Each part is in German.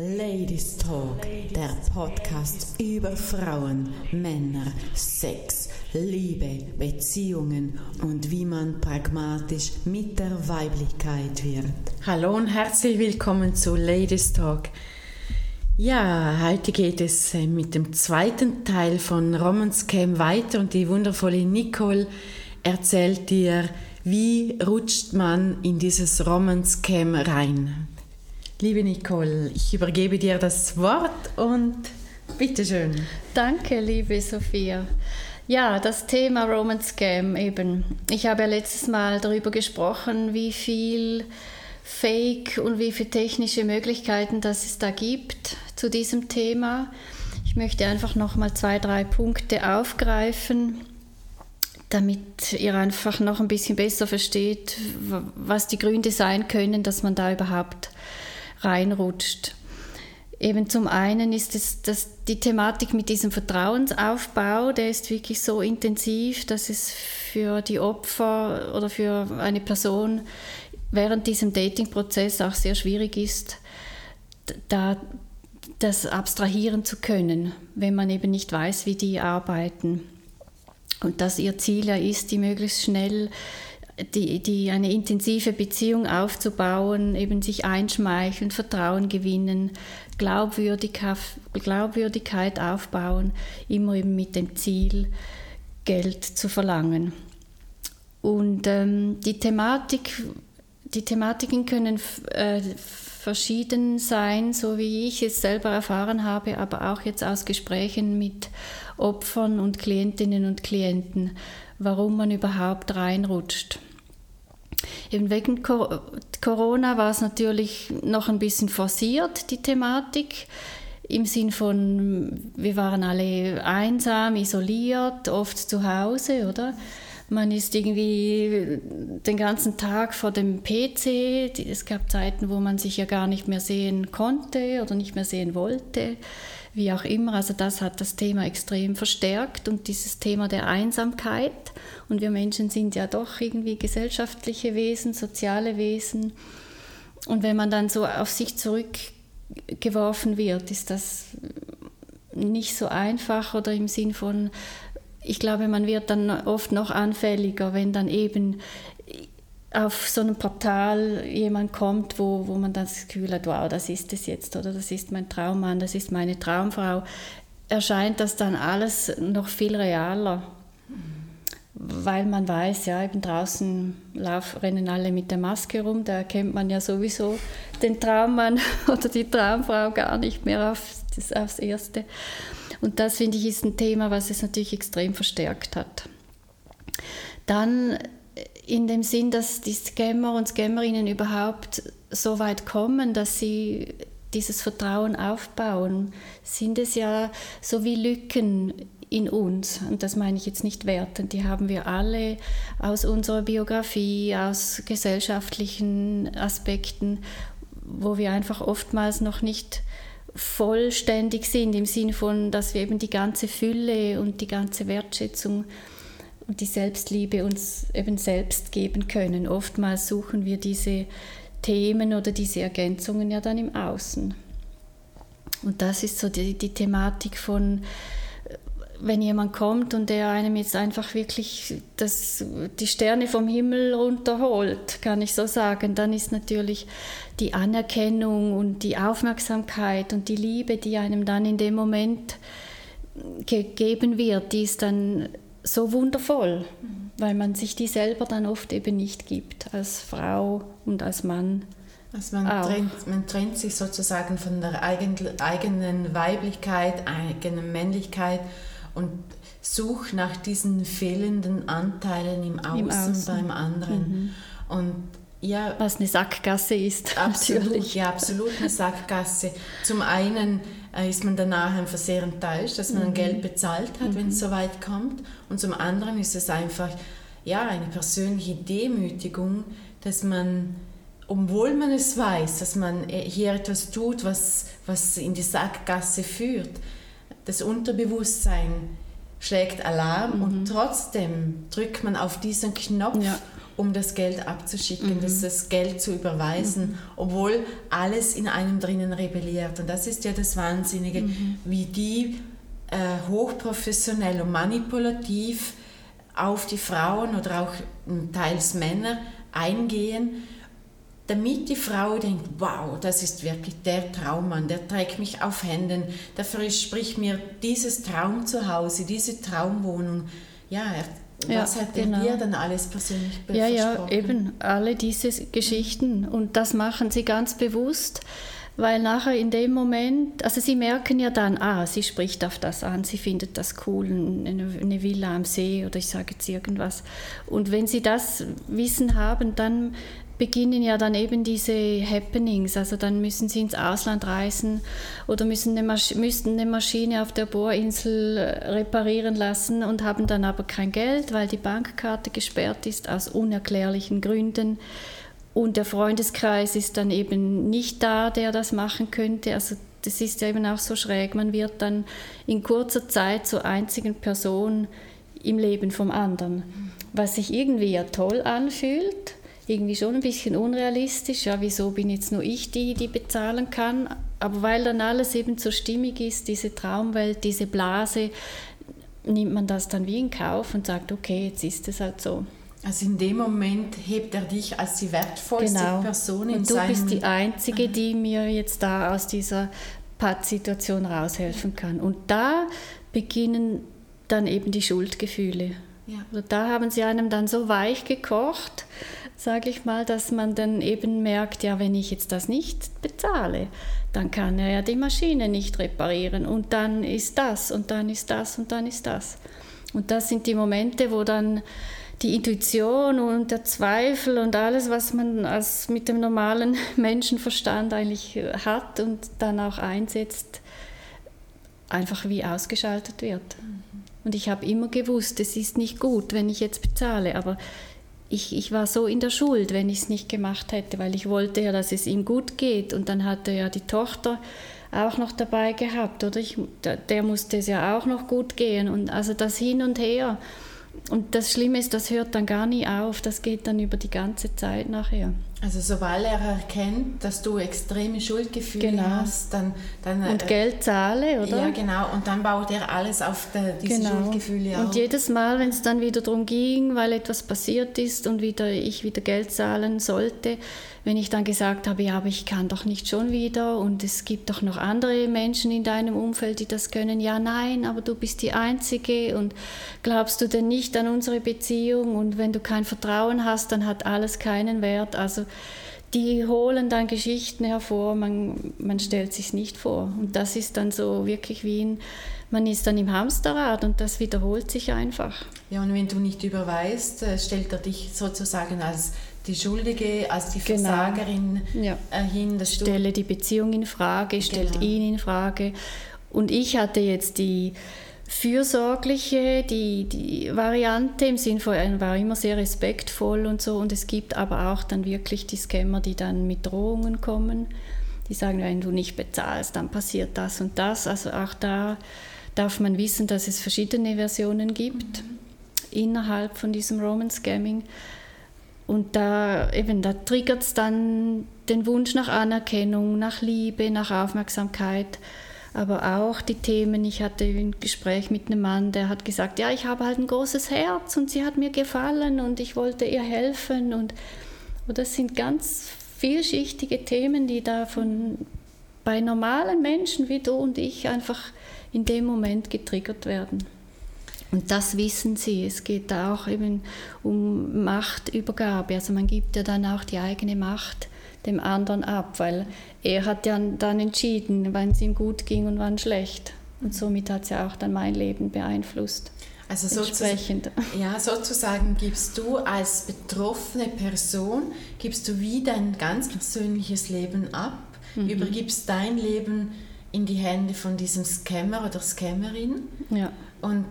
Ladies Talk, der Podcast über Frauen, Männer, Sex, Liebe, Beziehungen und wie man pragmatisch mit der Weiblichkeit wird. Hallo und herzlich willkommen zu Ladies Talk. Ja, heute geht es äh, mit dem zweiten Teil von Romans Cam weiter und die wundervolle Nicole erzählt dir, wie rutscht man in dieses Romance Cam rein. Liebe Nicole, ich übergebe dir das Wort und bitteschön. Danke, liebe Sophia. Ja, das Thema Roman Scam eben. Ich habe ja letztes Mal darüber gesprochen, wie viel Fake und wie viele technische Möglichkeiten das es da gibt zu diesem Thema. Ich möchte einfach noch mal zwei, drei Punkte aufgreifen, damit ihr einfach noch ein bisschen besser versteht, was die Gründe sein können, dass man da überhaupt reinrutscht. Eben zum einen ist es dass die Thematik mit diesem Vertrauensaufbau, der ist wirklich so intensiv, dass es für die Opfer oder für eine Person während diesem Dating-Prozess auch sehr schwierig ist, da das abstrahieren zu können, wenn man eben nicht weiß, wie die arbeiten. Und dass ihr Ziel ja ist, die möglichst schnell die, die eine intensive Beziehung aufzubauen, eben sich einschmeicheln, Vertrauen gewinnen, Glaubwürdigkeit, aufbauen, immer eben mit dem Ziel, Geld zu verlangen. Und ähm, die Thematik, die Thematiken können äh, verschieden sein, so wie ich es selber erfahren habe, aber auch jetzt aus Gesprächen mit Opfern und Klientinnen und Klienten, warum man überhaupt reinrutscht. Eben wegen Corona war es natürlich noch ein bisschen forciert, die Thematik. Im Sinn von, wir waren alle einsam, isoliert, oft zu Hause, oder? Man ist irgendwie den ganzen Tag vor dem PC. Es gab Zeiten, wo man sich ja gar nicht mehr sehen konnte oder nicht mehr sehen wollte, wie auch immer. Also das hat das Thema extrem verstärkt und dieses Thema der Einsamkeit. Und wir Menschen sind ja doch irgendwie gesellschaftliche Wesen, soziale Wesen. Und wenn man dann so auf sich zurückgeworfen wird, ist das nicht so einfach oder im Sinn von, ich glaube, man wird dann oft noch anfälliger, wenn dann eben auf so einem Portal jemand kommt, wo, wo man dann das Gefühl hat, wow, das ist es jetzt oder das ist mein Traummann, das ist meine Traumfrau, erscheint das dann alles noch viel realer weil man weiß, ja, eben draußen lauf, rennen alle mit der Maske rum, da erkennt man ja sowieso den Traummann oder die Traumfrau gar nicht mehr auf das, aufs Erste. Und das, finde ich, ist ein Thema, was es natürlich extrem verstärkt hat. Dann in dem Sinn, dass die Scammer und Scammerinnen überhaupt so weit kommen, dass sie dieses Vertrauen aufbauen, sind es ja so wie Lücken in uns. Und das meine ich jetzt nicht wertend. Die haben wir alle aus unserer Biografie, aus gesellschaftlichen Aspekten, wo wir einfach oftmals noch nicht vollständig sind, im Sinne von, dass wir eben die ganze Fülle und die ganze Wertschätzung und die Selbstliebe uns eben selbst geben können. Oftmals suchen wir diese Themen oder diese Ergänzungen ja dann im Außen. Und das ist so die, die Thematik von wenn jemand kommt und der einem jetzt einfach wirklich das, die Sterne vom Himmel runterholt, kann ich so sagen, dann ist natürlich die Anerkennung und die Aufmerksamkeit und die Liebe, die einem dann in dem Moment gegeben wird, die ist dann so wundervoll, mhm. weil man sich die selber dann oft eben nicht gibt, als Frau und als Mann. Also man trennt, man trennt, sich sozusagen von der eigenen Weiblichkeit, eigenen Männlichkeit und such nach diesen fehlenden Anteilen im Außen, Im Außen. beim anderen. Mhm. Und ja, was eine Sackgasse ist. Absolut, natürlich. ja, absolut eine Sackgasse. Zum einen ist man danach einfach sehr enttäuscht, dass man mhm. Geld bezahlt hat, mhm. wenn es so weit kommt. Und zum anderen ist es einfach ja, eine persönliche Demütigung, dass man, obwohl man es weiß, dass man äh, hier etwas tut, was, was in die Sackgasse führt, das Unterbewusstsein schlägt Alarm mhm. und trotzdem drückt man auf diesen Knopf, ja. Um das Geld abzuschicken, mhm. das, das Geld zu überweisen, mhm. obwohl alles in einem drinnen rebelliert. Und das ist ja das Wahnsinnige, mhm. wie die äh, hochprofessionell und manipulativ auf die Frauen oder auch teils Männer eingehen, damit die Frau denkt, wow, das ist wirklich der Traummann, der trägt mich auf Händen, der verspricht mir dieses Traum zu Hause, diese Traumwohnung. Ja, er, was hat genau. dir dann alles persönlich Ja, ja, eben alle diese Geschichten und das machen sie ganz bewusst weil nachher in dem Moment, also sie merken ja dann, ah, sie spricht auf das an, sie findet das cool, eine, eine Villa am See oder ich sage jetzt irgendwas. Und wenn sie das Wissen haben, dann beginnen ja dann eben diese Happenings. Also dann müssen sie ins Ausland reisen oder müssen eine müssten eine Maschine auf der Bohrinsel reparieren lassen und haben dann aber kein Geld, weil die Bankkarte gesperrt ist aus unerklärlichen Gründen. Und der Freundeskreis ist dann eben nicht da, der das machen könnte. Also das ist ja eben auch so schräg. Man wird dann in kurzer Zeit zur einzigen Person im Leben vom anderen. Was sich irgendwie ja toll anfühlt, irgendwie schon ein bisschen unrealistisch. Ja, wieso bin jetzt nur ich die, die bezahlen kann? Aber weil dann alles eben so stimmig ist, diese Traumwelt, diese Blase, nimmt man das dann wie in Kauf und sagt, okay, jetzt ist es halt so. Also in dem Moment hebt er dich als die wertvollste genau. Person in Und du bist die Einzige, die mir jetzt da aus dieser Pattsituation raushelfen kann. Und da beginnen dann eben die Schuldgefühle. Ja. Also da haben sie einem dann so weich gekocht, sage ich mal, dass man dann eben merkt, ja, wenn ich jetzt das nicht bezahle, dann kann er ja die Maschine nicht reparieren und dann ist das und dann ist das und dann ist das. Und das sind die Momente, wo dann die Intuition und der Zweifel und alles, was man als mit dem normalen Menschenverstand eigentlich hat und dann auch einsetzt, einfach wie ausgeschaltet wird. Mhm. Und ich habe immer gewusst, es ist nicht gut, wenn ich jetzt bezahle, aber ich, ich war so in der Schuld, wenn ich es nicht gemacht hätte, weil ich wollte ja, dass es ihm gut geht. Und dann hatte ja die Tochter auch noch dabei gehabt, oder? Ich, der musste es ja auch noch gut gehen. Und also das Hin und Her und das Schlimme ist, das hört dann gar nie auf, das geht dann über die ganze Zeit nachher. Also sobald er erkennt, dass du extreme Schuldgefühle genau. hast, dann... dann und äh, Geld zahle, oder? Ja, genau. Und dann baut er alles auf der, diese genau. Schuldgefühle auf. Und jedes Mal, wenn es dann wieder darum ging, weil etwas passiert ist und wieder, ich wieder Geld zahlen sollte, wenn ich dann gesagt habe, ja, aber ich kann doch nicht schon wieder und es gibt doch noch andere Menschen in deinem Umfeld, die das können. Ja, nein, aber du bist die Einzige und glaubst du denn nicht an unsere Beziehung und wenn du kein Vertrauen hast, dann hat alles keinen Wert. Also die holen dann Geschichten hervor, man, man stellt sich nicht vor. Und das ist dann so wirklich wie ein, man ist dann im Hamsterrad und das wiederholt sich einfach. Ja, und wenn du nicht überweist, äh, stellt er dich sozusagen als die Schuldige als die genau. Versagerin genau. ja. Äh, hin. Dass Stelle die Beziehung in Frage, stellt genau. ihn in Frage. Und ich hatte jetzt die fürsorgliche, die, die Variante im Sinne von, er war immer sehr respektvoll und so. Und es gibt aber auch dann wirklich die Scammer, die dann mit Drohungen kommen. Die sagen, wenn du nicht bezahlst, dann passiert das und das. Also auch da darf man wissen, dass es verschiedene Versionen gibt mhm. innerhalb von diesem Roman Scamming. Und da eben, da triggert es dann den Wunsch nach Anerkennung, nach Liebe, nach Aufmerksamkeit, aber auch die Themen. Ich hatte ein Gespräch mit einem Mann, der hat gesagt, ja, ich habe halt ein großes Herz und sie hat mir gefallen und ich wollte ihr helfen. Und, und das sind ganz vielschichtige Themen, die da von bei normalen Menschen wie du und ich einfach in dem Moment getriggert werden. Und das wissen sie. Es geht da auch eben um Machtübergabe. Also man gibt ja dann auch die eigene Macht dem anderen ab, weil er hat ja dann entschieden, wann es ihm gut ging und wann schlecht. Und somit hat es ja auch dann mein Leben beeinflusst. Also sozusagen, ja, sozusagen gibst du als betroffene Person, gibst du wie dein ganz persönliches Leben ab, mhm. übergibst dein Leben in die Hände von diesem Scammer oder Scammerin. Ja. Und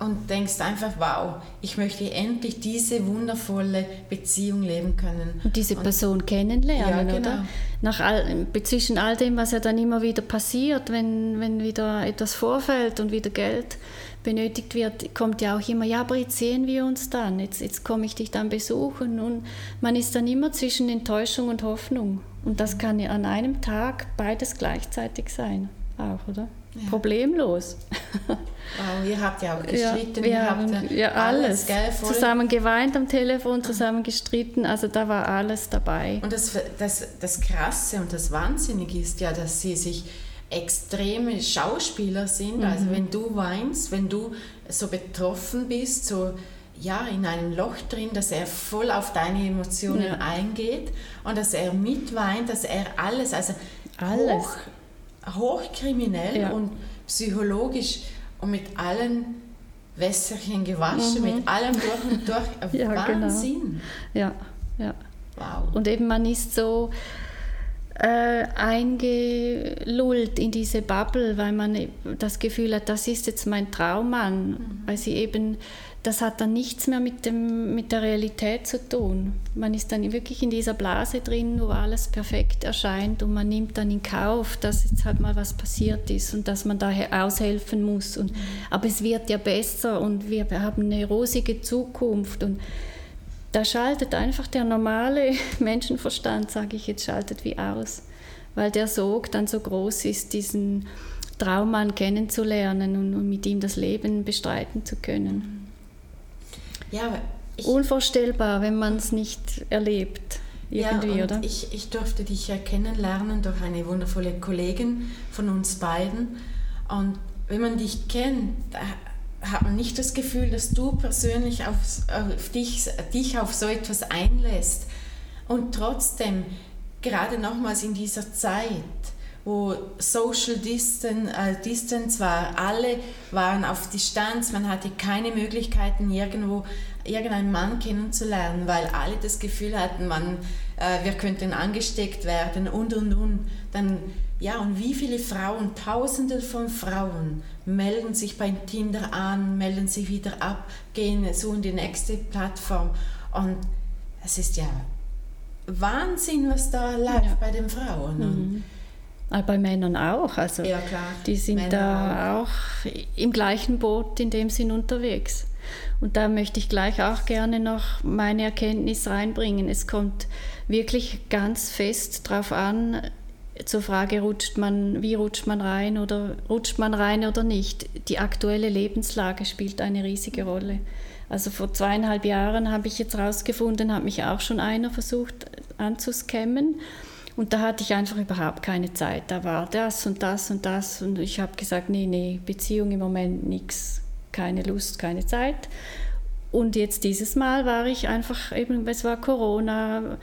und denkst einfach, wow, ich möchte endlich diese wundervolle Beziehung leben können. Und diese Person und, kennenlernen, ja, genau. oder? Nach all, zwischen all dem, was ja dann immer wieder passiert, wenn, wenn wieder etwas vorfällt und wieder Geld benötigt wird, kommt ja auch immer, ja, aber jetzt sehen wir uns dann, jetzt, jetzt komme ich dich dann besuchen. Und man ist dann immer zwischen Enttäuschung und Hoffnung. Und das kann ja an einem Tag beides gleichzeitig sein, auch, oder? Ja. Problemlos. Wow, ihr habt ja auch gestritten, ja, wir ihr haben, habt ja, alles. Gell, zusammen geweint am Telefon, zusammen gestritten, also da war alles dabei. Und das, das, das Krasse und das Wahnsinnige ist ja, dass sie sich extreme Schauspieler sind. Also mhm. Also wenn du weinst, wenn du so betroffen bist, so ja, in einem Loch drin, dass er voll auf deine Emotionen ja. eingeht und dass er mitweint, dass er alles, also alles. Hoch, hochkriminell ja. und psychologisch und mit allen Wässerchen gewaschen, mhm. mit allem durch und durch. ja, genau. Wahnsinn. Genau. Ja, ja. Wow. Und eben man ist so äh, eingelullt in diese Bubble, weil man das Gefühl hat, das ist jetzt mein Traummann, mhm. weil sie eben das hat dann nichts mehr mit, dem, mit der Realität zu tun. Man ist dann wirklich in dieser Blase drin, wo alles perfekt erscheint und man nimmt dann in Kauf, dass jetzt halt mal was passiert ist und dass man daher aushelfen muss. Und, aber es wird ja besser und wir haben eine rosige Zukunft und da schaltet einfach der normale Menschenverstand, sage ich jetzt, schaltet wie aus, weil der Sog dann so groß ist, diesen Traummann kennenzulernen und, und mit ihm das Leben bestreiten zu können. Ja, Unvorstellbar, wenn man es nicht erlebt. Irgendwie, ja, oder? Ich, ich durfte dich ja kennenlernen durch eine wundervolle Kollegin von uns beiden. Und wenn man dich kennt, hat man nicht das Gefühl, dass du persönlich auf, auf dich, dich auf so etwas einlässt. Und trotzdem, gerade nochmals in dieser Zeit, wo Social Distance, äh, Distance war, alle waren auf Distanz, man hatte keine Möglichkeiten, irgendwo irgendeinen Mann kennenzulernen, weil alle das Gefühl hatten, man, äh, wir könnten angesteckt werden und und und. Dann, ja, und wie viele Frauen, Tausende von Frauen melden sich bei Tinder an, melden sich wieder ab, gehen so in die nächste Plattform. Und es ist ja Wahnsinn, was da läuft ja. bei den Frauen. Mhm. Aber bei Männern auch. Also ja, die sind Männer da auch. auch im gleichen Boot in dem Sinn unterwegs. Und da möchte ich gleich auch gerne noch meine Erkenntnis reinbringen. Es kommt wirklich ganz fest darauf an, zur Frage, rutscht man, wie rutscht man rein oder rutscht man rein oder nicht. Die aktuelle Lebenslage spielt eine riesige Rolle. Also vor zweieinhalb Jahren habe ich jetzt herausgefunden, hat mich auch schon einer versucht anzuscammen. Und da hatte ich einfach überhaupt keine Zeit. Da war das und das und das. Und ich habe gesagt, nee, nee, Beziehung im Moment nichts, keine Lust, keine Zeit. Und jetzt dieses Mal war ich einfach eben, es war Corona,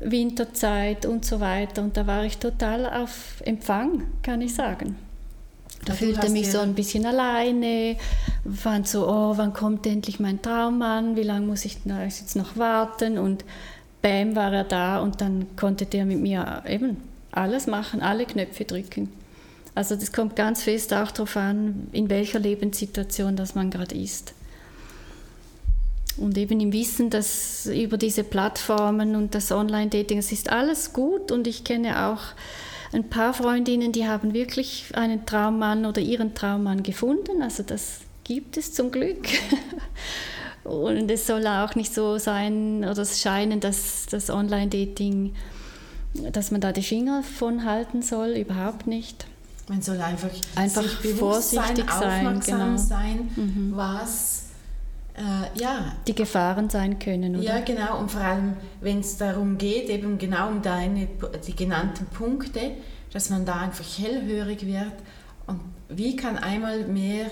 Winterzeit und so weiter. Und da war ich total auf Empfang, kann ich sagen. Da also fühlte mich so ein bisschen alleine, fand so, oh, wann kommt endlich mein Traummann, wie lange muss ich jetzt noch warten und bam, war er da und dann konnte der mit mir eben alles machen, alle Knöpfe drücken. Also das kommt ganz fest auch darauf an, in welcher Lebenssituation das man gerade ist. Und eben im Wissen, dass über diese Plattformen und das Online-Dating, es ist alles gut und ich kenne auch ein paar Freundinnen, die haben wirklich einen Traummann oder ihren Traummann gefunden. Also das gibt es zum Glück. Und es soll auch nicht so sein oder scheinen, dass das Online-Dating, dass man da die Finger von halten soll, überhaupt nicht. Man soll einfach, einfach vorsichtig sein, aufmerksam genau. sein, mhm. was äh, ja. die Gefahren sein können. Oder? Ja, genau. Und vor allem, wenn es darum geht, eben genau um deine, die genannten Punkte, dass man da einfach hellhörig wird. Und wie kann einmal mehr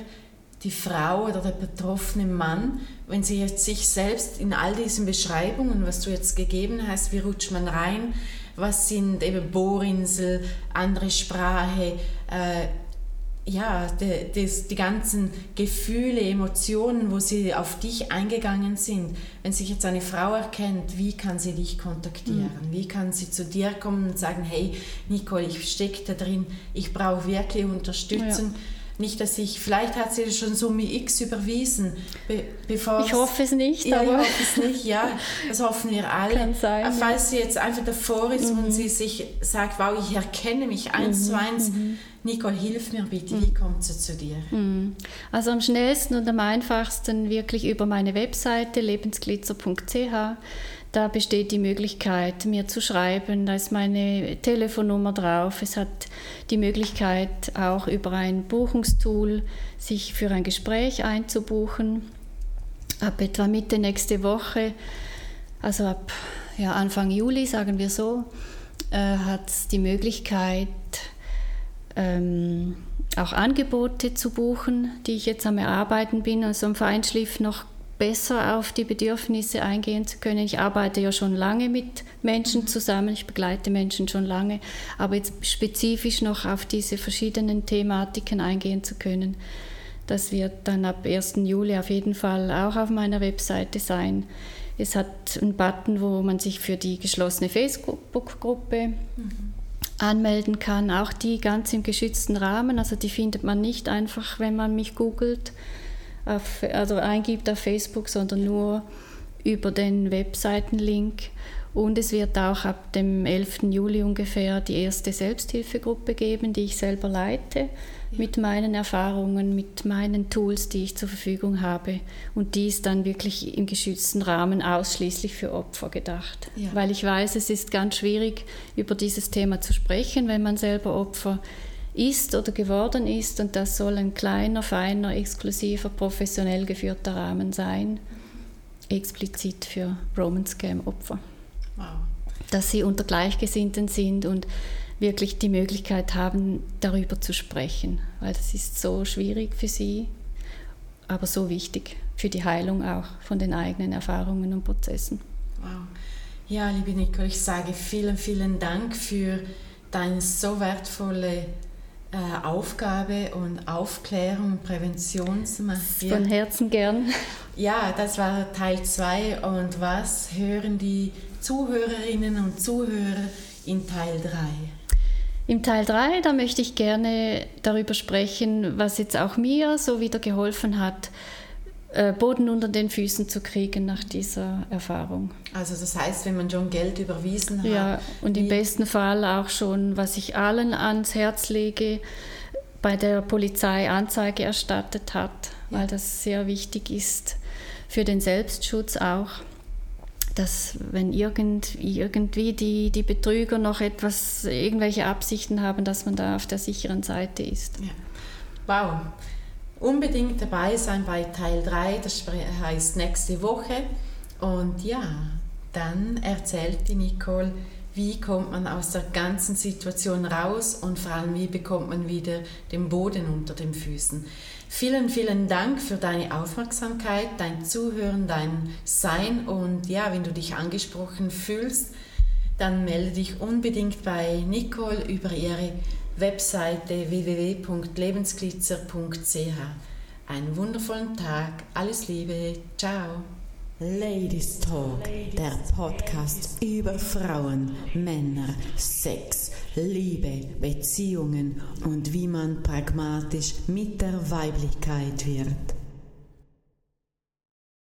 die Frau oder der betroffene Mann, wenn sie jetzt sich selbst in all diesen Beschreibungen, was du jetzt gegeben hast, wie rutscht man rein, was sind eben Bohrinsel, andere Sprache, äh, ja, die, die, die, ganzen Gefühle, Emotionen, wo sie auf dich eingegangen sind. Wenn sich jetzt eine Frau erkennt, wie kann sie dich kontaktieren? Mhm. Wie kann sie zu dir kommen und sagen, hey Nicole, ich stecke da drin, ich brauche wirklich Unterstützung. Ja nicht, dass ich, vielleicht hat sie schon Summe X überwiesen, be, bevor Ich hoffe es nicht, ja, aber ich hoffe es nicht, ja, das hoffen wir alle. Kann sein, ja. falls sie jetzt einfach davor ist und sie sich sagt, wow, ich erkenne mich eins zu eins, Nicole, hilf mir bitte, wie kommt sie zu dir? Mhm. Also am schnellsten und am einfachsten wirklich über meine Webseite lebensglitzer.ch. Da besteht die Möglichkeit, mir zu schreiben. Da ist meine Telefonnummer drauf. Es hat die Möglichkeit, auch über ein Buchungstool sich für ein Gespräch einzubuchen. Ab etwa Mitte nächste Woche, also ab ja, Anfang Juli, sagen wir so, äh, hat es die Möglichkeit, ähm, auch Angebote zu buchen, die ich jetzt am Erarbeiten bin, also am Feinschliff noch besser auf die Bedürfnisse eingehen zu können. Ich arbeite ja schon lange mit Menschen zusammen, ich begleite Menschen schon lange, aber jetzt spezifisch noch auf diese verschiedenen Thematiken eingehen zu können. Das wird dann ab 1. Juli auf jeden Fall auch auf meiner Webseite sein. Es hat einen Button, wo man sich für die geschlossene Facebook-Gruppe anmelden kann, auch die ganz im geschützten Rahmen. Also die findet man nicht einfach, wenn man mich googelt, auf, also eingibt auf Facebook, sondern nur über den Webseitenlink. Und es wird auch ab dem 11. Juli ungefähr die erste Selbsthilfegruppe geben, die ich selber leite, mit meinen Erfahrungen, mit meinen Tools, die ich zur Verfügung habe. Und die ist dann wirklich im geschützten Rahmen ausschließlich für Opfer gedacht. Ja. Weil ich weiß, es ist ganz schwierig, über dieses Thema zu sprechen, wenn man selber Opfer ist oder geworden ist. Und das soll ein kleiner, feiner, exklusiver, professionell geführter Rahmen sein, explizit für Roman Scam-Opfer Wow. dass sie unter Gleichgesinnten sind und wirklich die Möglichkeit haben, darüber zu sprechen, weil das ist so schwierig für sie, aber so wichtig für die Heilung auch von den eigenen Erfahrungen und Prozessen. Wow. Ja, liebe Nicole, ich sage vielen, vielen Dank für deine so wertvolle äh, Aufgabe und Aufklärung und Präventionsmacht. Von Herzen gern. Ja, das war Teil 2 und was hören die Zuhörerinnen und Zuhörer in Teil 3? Im Teil 3, da möchte ich gerne darüber sprechen, was jetzt auch mir so wieder geholfen hat, Boden unter den Füßen zu kriegen nach dieser Erfahrung. Also das heißt, wenn man schon Geld überwiesen hat. Ja, und im besten Fall auch schon, was ich allen ans Herz lege, bei der Polizei Anzeige erstattet hat, weil das sehr wichtig ist für den Selbstschutz auch, dass wenn irgend, irgendwie die, die Betrüger noch etwas, irgendwelche Absichten haben, dass man da auf der sicheren Seite ist. Ja. Wow. Unbedingt dabei sein bei Teil 3, das heißt nächste Woche. Und ja, dann erzählt die Nicole, wie kommt man aus der ganzen Situation raus und vor allem, wie bekommt man wieder den Boden unter den Füßen. Vielen, vielen Dank für deine Aufmerksamkeit, dein Zuhören, dein Sein und ja, wenn du dich angesprochen fühlst, dann melde dich unbedingt bei Nicole über ihre Webseite www.lebensglitzer.ch. Einen wundervollen Tag, alles Liebe, ciao. Ladies Talk, der Podcast über Frauen, Männer, Sex, Liebe, Beziehungen und wie man pragmatisch mit der Weiblichkeit wird.